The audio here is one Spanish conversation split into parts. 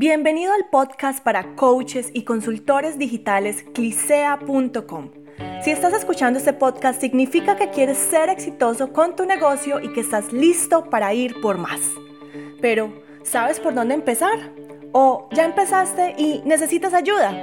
Bienvenido al podcast para coaches y consultores digitales clisea.com. Si estás escuchando este podcast significa que quieres ser exitoso con tu negocio y que estás listo para ir por más. Pero, ¿sabes por dónde empezar? ¿O ya empezaste y necesitas ayuda?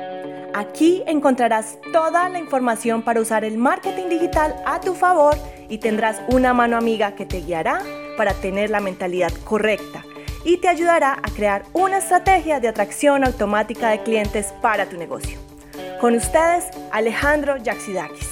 Aquí encontrarás toda la información para usar el marketing digital a tu favor y tendrás una mano amiga que te guiará para tener la mentalidad correcta y te ayudará a crear una estrategia de atracción automática de clientes para tu negocio. Con ustedes, Alejandro Yaxidakis.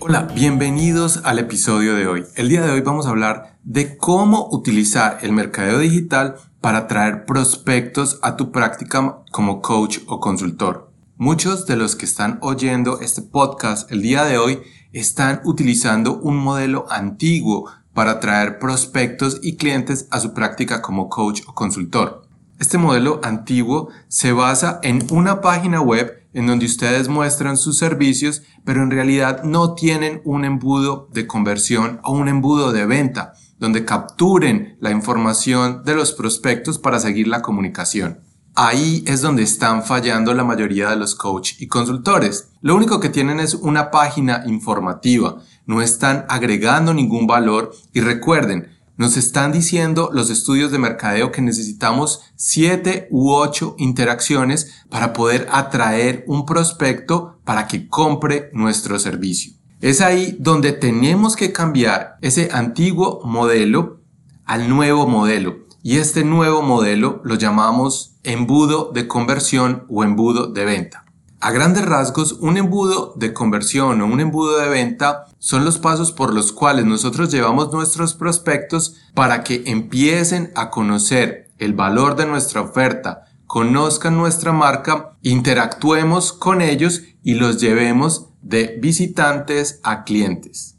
Hola, bienvenidos al episodio de hoy. El día de hoy vamos a hablar de cómo utilizar el mercadeo digital para traer prospectos a tu práctica como coach o consultor. Muchos de los que están oyendo este podcast el día de hoy están utilizando un modelo antiguo para atraer prospectos y clientes a su práctica como coach o consultor. Este modelo antiguo se basa en una página web en donde ustedes muestran sus servicios, pero en realidad no tienen un embudo de conversión o un embudo de venta, donde capturen la información de los prospectos para seguir la comunicación. Ahí es donde están fallando la mayoría de los coach y consultores. Lo único que tienen es una página informativa, no están agregando ningún valor y recuerden, nos están diciendo los estudios de mercadeo que necesitamos 7 u 8 interacciones para poder atraer un prospecto para que compre nuestro servicio. Es ahí donde tenemos que cambiar ese antiguo modelo al nuevo modelo. Y este nuevo modelo lo llamamos embudo de conversión o embudo de venta. A grandes rasgos, un embudo de conversión o un embudo de venta son los pasos por los cuales nosotros llevamos nuestros prospectos para que empiecen a conocer el valor de nuestra oferta, conozcan nuestra marca, interactuemos con ellos y los llevemos de visitantes a clientes.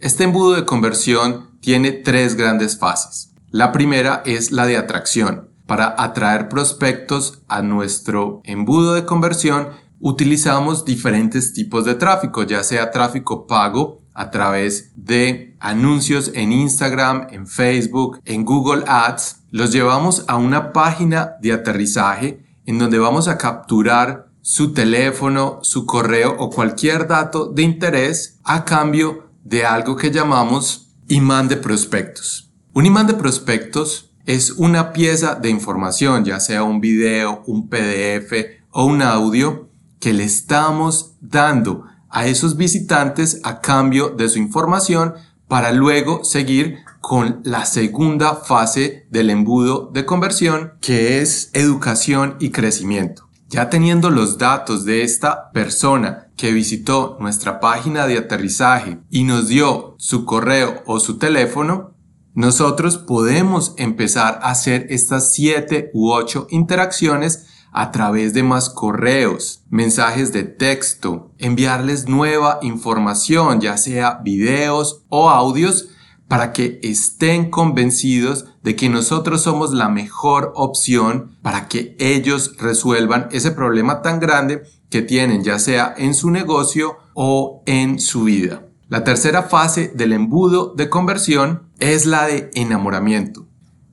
Este embudo de conversión tiene tres grandes fases. La primera es la de atracción. Para atraer prospectos a nuestro embudo de conversión, utilizamos diferentes tipos de tráfico, ya sea tráfico pago a través de anuncios en Instagram, en Facebook, en Google Ads. Los llevamos a una página de aterrizaje en donde vamos a capturar su teléfono, su correo o cualquier dato de interés a cambio de algo que llamamos imán de prospectos. Un imán de prospectos es una pieza de información, ya sea un video, un PDF o un audio, que le estamos dando a esos visitantes a cambio de su información para luego seguir con la segunda fase del embudo de conversión, que es educación y crecimiento. Ya teniendo los datos de esta persona que visitó nuestra página de aterrizaje y nos dio su correo o su teléfono, nosotros podemos empezar a hacer estas siete u ocho interacciones a través de más correos, mensajes de texto, enviarles nueva información, ya sea videos o audios, para que estén convencidos de que nosotros somos la mejor opción para que ellos resuelvan ese problema tan grande que tienen, ya sea en su negocio o en su vida. La tercera fase del embudo de conversión es la de enamoramiento.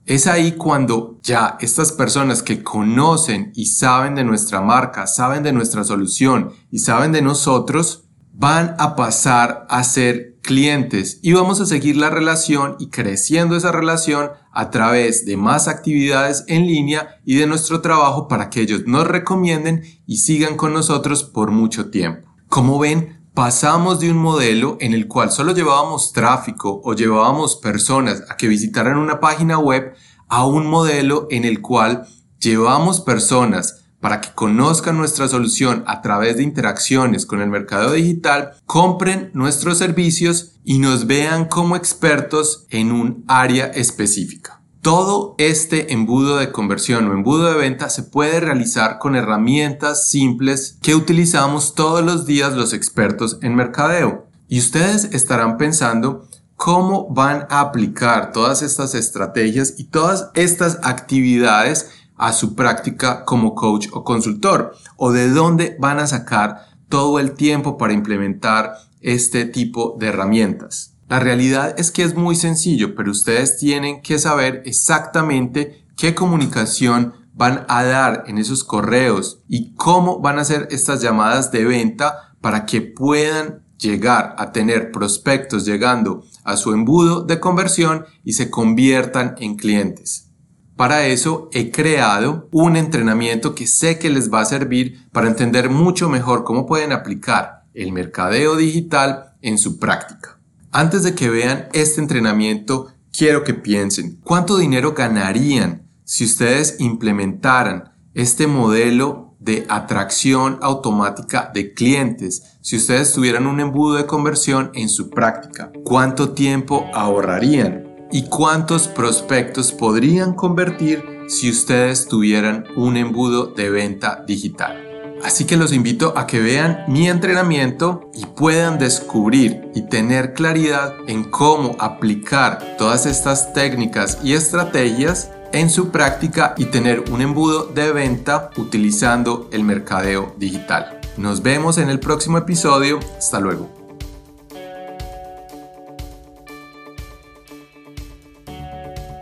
Es ahí cuando ya estas personas que conocen y saben de nuestra marca, saben de nuestra solución y saben de nosotros, van a pasar a ser clientes y vamos a seguir la relación y creciendo esa relación a través de más actividades en línea y de nuestro trabajo para que ellos nos recomienden y sigan con nosotros por mucho tiempo. Como ven, pasamos de un modelo en el cual solo llevábamos tráfico o llevábamos personas a que visitaran una página web a un modelo en el cual llevamos personas para que conozcan nuestra solución a través de interacciones con el mercado digital, compren nuestros servicios y nos vean como expertos en un área específica. Todo este embudo de conversión o embudo de venta se puede realizar con herramientas simples que utilizamos todos los días los expertos en mercadeo. Y ustedes estarán pensando cómo van a aplicar todas estas estrategias y todas estas actividades a su práctica como coach o consultor o de dónde van a sacar todo el tiempo para implementar este tipo de herramientas. La realidad es que es muy sencillo, pero ustedes tienen que saber exactamente qué comunicación van a dar en esos correos y cómo van a hacer estas llamadas de venta para que puedan llegar a tener prospectos llegando a su embudo de conversión y se conviertan en clientes. Para eso he creado un entrenamiento que sé que les va a servir para entender mucho mejor cómo pueden aplicar el mercadeo digital en su práctica. Antes de que vean este entrenamiento, quiero que piensen cuánto dinero ganarían si ustedes implementaran este modelo de atracción automática de clientes, si ustedes tuvieran un embudo de conversión en su práctica, cuánto tiempo ahorrarían y cuántos prospectos podrían convertir si ustedes tuvieran un embudo de venta digital. Así que los invito a que vean mi entrenamiento y puedan descubrir y tener claridad en cómo aplicar todas estas técnicas y estrategias en su práctica y tener un embudo de venta utilizando el mercadeo digital. Nos vemos en el próximo episodio. Hasta luego.